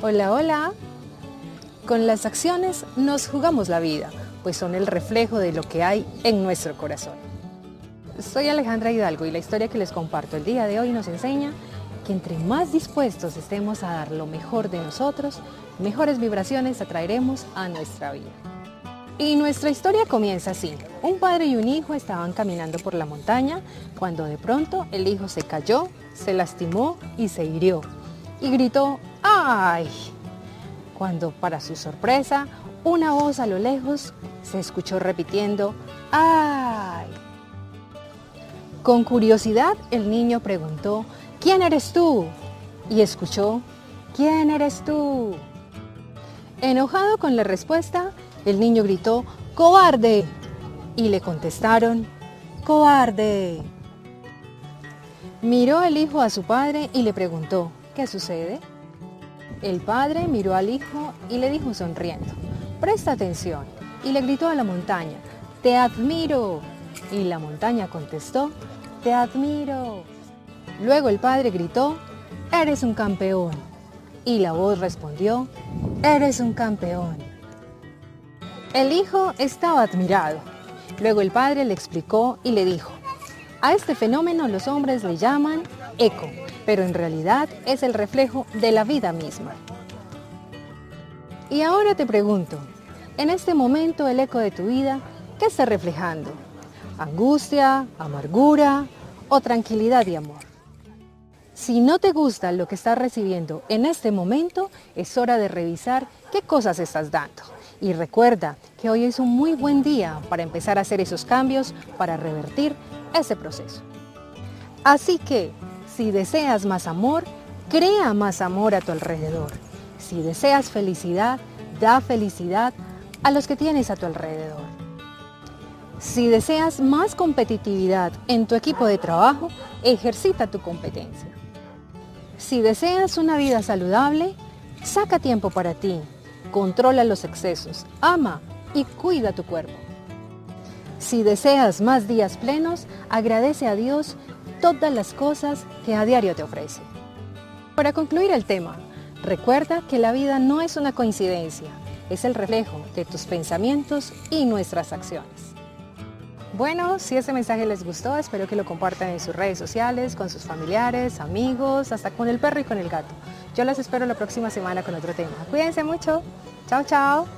Hola, hola. Con las acciones nos jugamos la vida, pues son el reflejo de lo que hay en nuestro corazón. Soy Alejandra Hidalgo y la historia que les comparto el día de hoy nos enseña que entre más dispuestos estemos a dar lo mejor de nosotros, mejores vibraciones atraeremos a nuestra vida. Y nuestra historia comienza así. Un padre y un hijo estaban caminando por la montaña cuando de pronto el hijo se cayó, se lastimó y se hirió. Y gritó, ¡ay! Cuando para su sorpresa, una voz a lo lejos se escuchó repitiendo, ¡ay! Con curiosidad el niño preguntó, ¿quién eres tú? Y escuchó, ¿quién eres tú? Enojado con la respuesta, el niño gritó, ¡cobarde! Y le contestaron, ¡cobarde! Miró el hijo a su padre y le preguntó, ¿qué sucede? El padre miró al hijo y le dijo sonriendo, presta atención, y le gritó a la montaña, te admiro. Y la montaña contestó, te admiro. Luego el padre gritó, eres un campeón. Y la voz respondió, eres un campeón. El hijo estaba admirado. Luego el padre le explicó y le dijo, a este fenómeno los hombres le llaman eco, pero en realidad es el reflejo de la vida misma. Y ahora te pregunto, en este momento el eco de tu vida, ¿qué está reflejando? ¿Angustia, amargura o tranquilidad y amor? Si no te gusta lo que estás recibiendo en este momento, es hora de revisar qué cosas estás dando. Y recuerda que hoy es un muy buen día para empezar a hacer esos cambios para revertir ese proceso. Así que si deseas más amor, crea más amor a tu alrededor. Si deseas felicidad, da felicidad a los que tienes a tu alrededor. Si deseas más competitividad en tu equipo de trabajo, ejercita tu competencia. Si deseas una vida saludable, saca tiempo para ti, controla los excesos, ama y cuida tu cuerpo. Si deseas más días plenos, agradece a Dios todas las cosas que a diario te ofrece. Para concluir el tema, recuerda que la vida no es una coincidencia, es el reflejo de tus pensamientos y nuestras acciones. Bueno, si este mensaje les gustó, espero que lo compartan en sus redes sociales, con sus familiares, amigos, hasta con el perro y con el gato. Yo los espero la próxima semana con otro tema. Cuídense mucho. Chao, chao.